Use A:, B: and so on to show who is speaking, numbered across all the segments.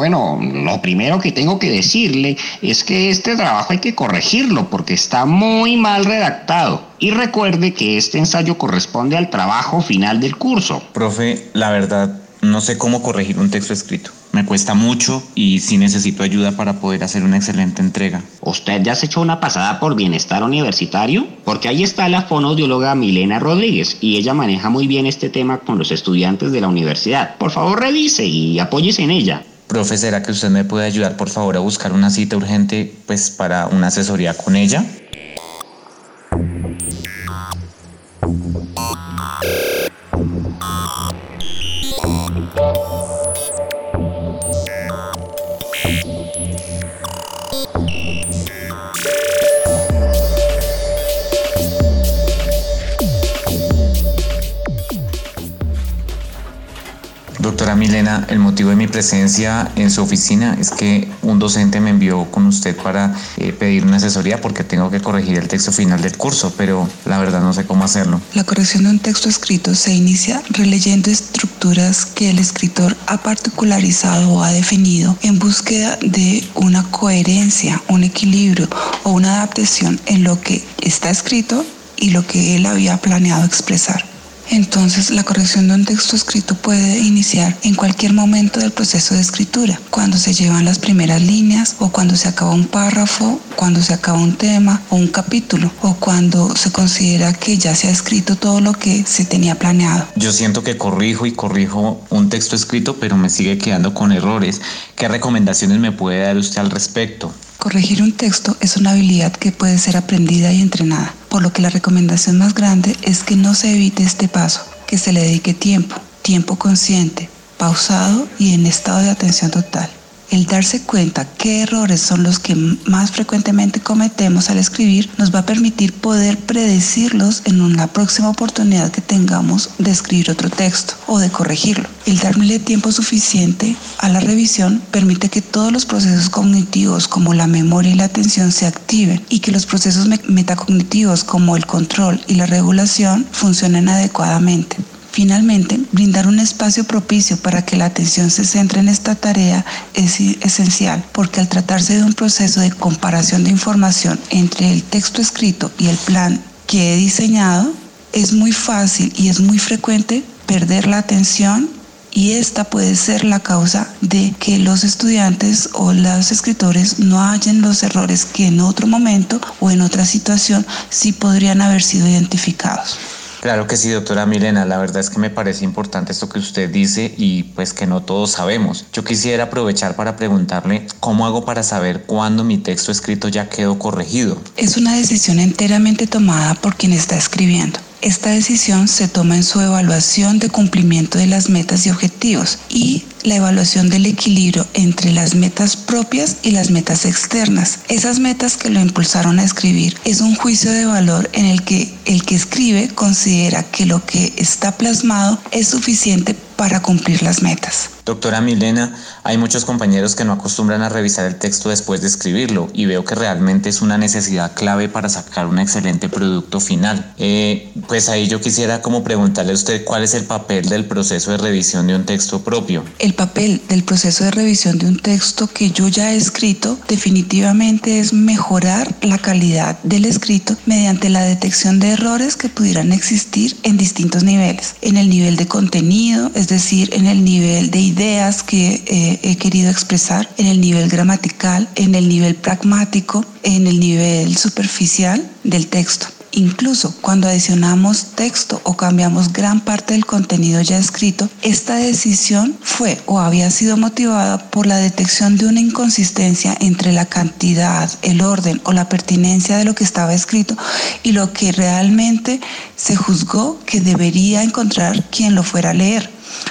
A: Bueno, lo primero que tengo que decirle es que este trabajo hay que corregirlo porque está muy mal redactado. Y recuerde que este ensayo corresponde al trabajo final del curso.
B: Profe, la verdad, no sé cómo corregir un texto escrito. Me cuesta mucho y sí necesito ayuda para poder hacer una excelente entrega.
A: ¿Usted ya se echó una pasada por bienestar universitario? Porque ahí está la fonoaudióloga Milena Rodríguez y ella maneja muy bien este tema con los estudiantes de la universidad. Por favor, revise y apóyese en ella.
B: Profe, ¿será que usted me puede ayudar por favor a buscar una cita urgente pues para una asesoría con ella? El motivo de mi presencia en su oficina es que un docente me envió con usted para eh, pedir una asesoría porque tengo que corregir el texto final del curso, pero la verdad no sé cómo hacerlo.
C: La corrección de un texto escrito se inicia releyendo estructuras que el escritor ha particularizado o ha definido en búsqueda de una coherencia, un equilibrio o una adaptación en lo que está escrito y lo que él había planeado expresar. Entonces, la corrección de un texto escrito puede iniciar en cualquier momento del proceso de escritura, cuando se llevan las primeras líneas o cuando se acaba un párrafo, cuando se acaba un tema o un capítulo o cuando se considera que ya se ha escrito todo lo que se tenía planeado.
B: Yo siento que corrijo y corrijo un texto escrito, pero me sigue quedando con errores. ¿Qué recomendaciones me puede dar usted al respecto?
C: Corregir un texto es una habilidad que puede ser aprendida y entrenada, por lo que la recomendación más grande es que no se evite este paso, que se le dedique tiempo, tiempo consciente, pausado y en estado de atención total. El darse cuenta qué errores son los que más frecuentemente cometemos al escribir nos va a permitir poder predecirlos en una próxima oportunidad que tengamos de escribir otro texto o de corregirlo. El darle tiempo suficiente a la revisión permite que todos los procesos cognitivos como la memoria y la atención se activen y que los procesos metacognitivos como el control y la regulación funcionen adecuadamente. Finalmente, brindar un espacio propicio para que la atención se centre en esta tarea es esencial, porque al tratarse de un proceso de comparación de información entre el texto escrito y el plan que he diseñado, es muy fácil y es muy frecuente perder la atención y esta puede ser la causa de que los estudiantes o los escritores no hallen los errores que en otro momento o en otra situación sí podrían haber sido identificados.
B: Claro que sí, doctora Milena. La verdad es que me parece importante esto que usted dice y pues que no todos sabemos. Yo quisiera aprovechar para preguntarle cómo hago para saber cuándo mi texto escrito ya quedó corregido.
C: Es una decisión enteramente tomada por quien está escribiendo. Esta decisión se toma en su evaluación de cumplimiento de las metas y objetivos y la evaluación del equilibrio entre las metas propias y las metas externas. Esas metas que lo impulsaron a escribir es un juicio de valor en el que el que escribe considera que lo que está plasmado es suficiente para cumplir las metas.
B: Doctora Milena, hay muchos compañeros que no acostumbran a revisar el texto después de escribirlo y veo que realmente es una necesidad clave para sacar un excelente producto final. Eh, pues ahí yo quisiera como preguntarle a usted cuál es el papel del proceso de revisión de un texto propio.
C: El papel del proceso de revisión de un texto que yo ya he escrito definitivamente es mejorar la calidad del escrito mediante la detección de errores que pudieran existir en distintos niveles. En el nivel de contenido, es decir, en el nivel de ideas que eh, he querido expresar, en el nivel gramatical, en el nivel pragmático, en el nivel superficial del texto. Incluso cuando adicionamos texto o cambiamos gran parte del contenido ya escrito, esta decisión fue o había sido motivada por la detección de una inconsistencia entre la cantidad, el orden o la pertinencia de lo que estaba escrito y lo que realmente se juzgó que debería encontrar quien lo fuera a leer.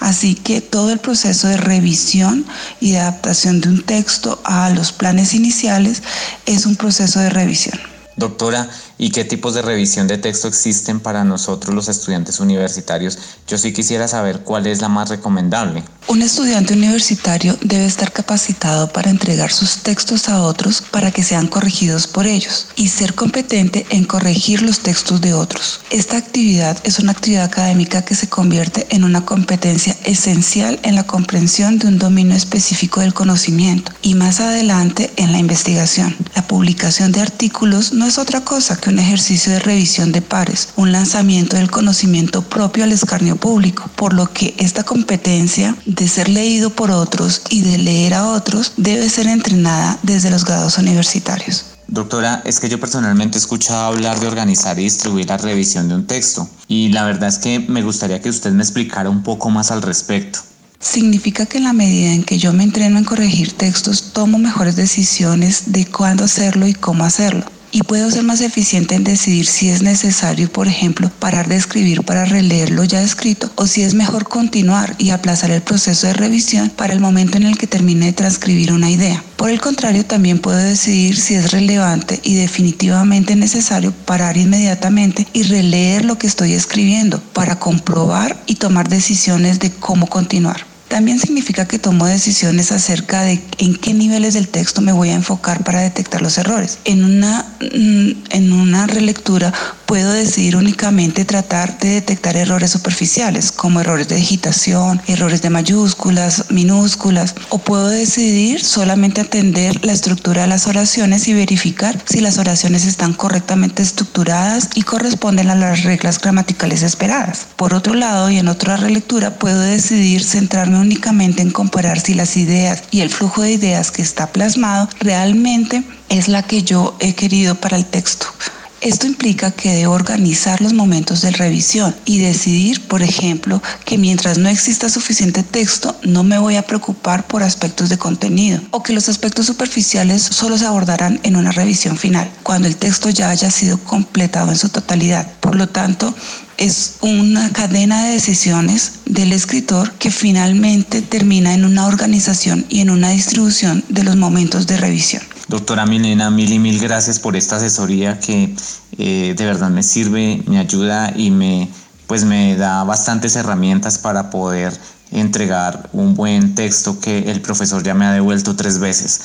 C: Así que todo el proceso de revisión y de adaptación de un texto a los planes iniciales es un proceso de revisión.
B: Doctora, ¿y qué tipos de revisión de texto existen para nosotros los estudiantes universitarios? Yo sí quisiera saber cuál es la más recomendable.
C: Un estudiante universitario debe estar capacitado para entregar sus textos a otros para que sean corregidos por ellos y ser competente en corregir los textos de otros. Esta actividad es una actividad académica que se convierte en una competencia esencial en la comprensión de un dominio específico del conocimiento y más adelante en la investigación. La publicación de artículos no es otra cosa que un ejercicio de revisión de pares, un lanzamiento del conocimiento propio al escarnio público, por lo que esta competencia de ser leído por otros y de leer a otros debe ser entrenada desde los grados universitarios.
B: Doctora, es que yo personalmente he escuchado hablar de organizar y distribuir la revisión de un texto y la verdad es que me gustaría que usted me explicara un poco más al respecto.
C: Significa que en la medida en que yo me entreno en corregir textos, tomo mejores decisiones de cuándo hacerlo y cómo hacerlo y puedo ser más eficiente en decidir si es necesario, por ejemplo, parar de escribir para releerlo ya escrito o si es mejor continuar y aplazar el proceso de revisión para el momento en el que termine de transcribir una idea. Por el contrario, también puedo decidir si es relevante y definitivamente necesario parar inmediatamente y releer lo que estoy escribiendo para comprobar y tomar decisiones de cómo continuar. También significa que tomo decisiones acerca de en qué niveles del texto me voy a enfocar para detectar los errores. En una, mm, en una relectura puedo decidir únicamente tratar de detectar errores superficiales, como errores de digitación, errores de mayúsculas, minúsculas, o puedo decidir solamente atender la estructura de las oraciones y verificar si las oraciones están correctamente estructuradas y corresponden a las reglas gramaticales esperadas. Por otro lado, y en otra relectura, puedo decidir centrarme únicamente en comparar si las ideas y el flujo de ideas que está plasmado realmente es la que yo he querido para el texto. Esto implica que debo organizar los momentos de revisión y decidir, por ejemplo, que mientras no exista suficiente texto, no me voy a preocupar por aspectos de contenido o que los aspectos superficiales solo se abordarán en una revisión final, cuando el texto ya haya sido completado en su totalidad. Por lo tanto, es una cadena de decisiones del escritor que finalmente termina en una organización y en una distribución de los momentos de revisión.
B: Doctora Milena, mil y mil gracias por esta asesoría que eh, de verdad me sirve, me ayuda y me, pues me da bastantes herramientas para poder entregar un buen texto que el profesor ya me ha devuelto tres veces.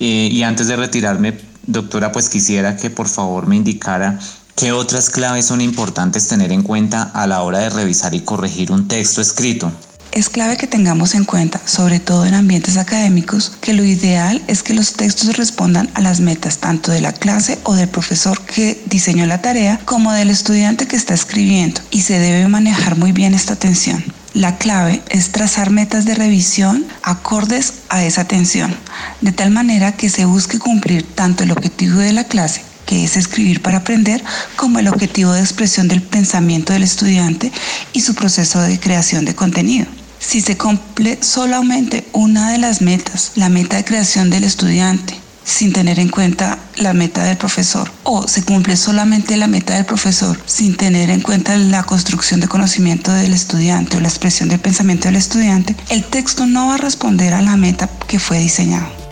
B: Eh, y antes de retirarme, doctora, pues quisiera que por favor me indicara ¿Qué otras claves son importantes tener en cuenta a la hora de revisar y corregir un texto escrito?
C: Es clave que tengamos en cuenta, sobre todo en ambientes académicos, que lo ideal es que los textos respondan a las metas tanto de la clase o del profesor que diseñó la tarea como del estudiante que está escribiendo y se debe manejar muy bien esta atención. La clave es trazar metas de revisión acordes a esa atención, de tal manera que se busque cumplir tanto el objetivo de la clase que es escribir para aprender, como el objetivo de expresión del pensamiento del estudiante y su proceso de creación de contenido. Si se cumple solamente una de las metas, la meta de creación del estudiante, sin tener en cuenta la meta del profesor, o se cumple solamente la meta del profesor sin tener en cuenta la construcción de conocimiento del estudiante o la expresión del pensamiento del estudiante, el texto no va a responder a la meta que fue diseñado.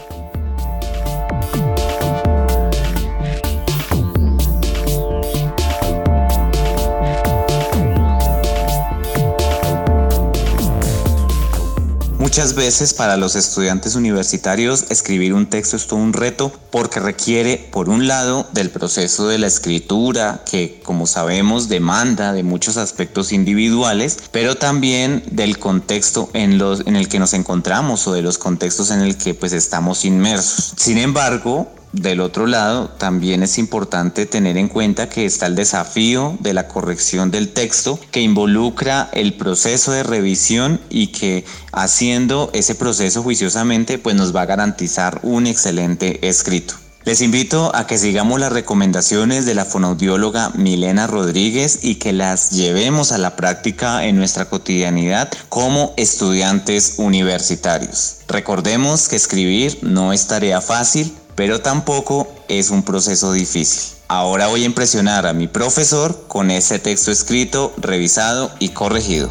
B: Muchas veces para los estudiantes universitarios escribir un texto es todo un reto porque requiere, por un lado, del proceso de la escritura, que como sabemos demanda de muchos aspectos individuales, pero también del contexto en, los, en el que nos encontramos o de los contextos en el que pues estamos inmersos. Sin embargo, del otro lado, también es importante tener en cuenta que está el desafío de la corrección del texto que involucra el proceso de revisión y que haciendo ese proceso juiciosamente pues nos va a garantizar un excelente escrito. Les invito a que sigamos las recomendaciones de la fonoaudióloga Milena Rodríguez y que las llevemos a la práctica en nuestra cotidianidad como estudiantes universitarios. Recordemos que escribir no es tarea fácil, pero tampoco es un proceso difícil. Ahora voy a impresionar a mi profesor con este texto escrito, revisado y corregido.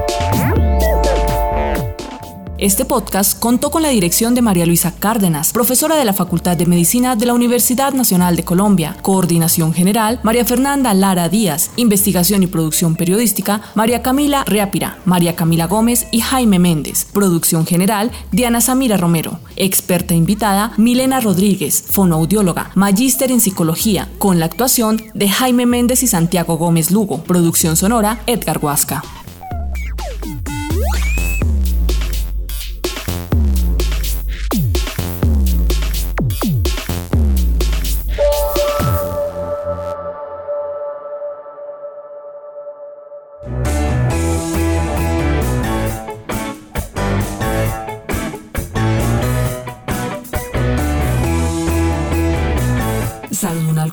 D: Este podcast contó con la dirección de María Luisa Cárdenas, profesora de la Facultad de Medicina de la Universidad Nacional de Colombia, coordinación general María Fernanda Lara Díaz, investigación y producción periodística María Camila Reapira, María Camila Gómez y Jaime Méndez, producción general Diana Samira Romero, experta invitada Milena Rodríguez, fonoaudióloga, magíster en psicología, con la actuación de Jaime Méndez y Santiago Gómez Lugo, producción sonora Edgar Huasca.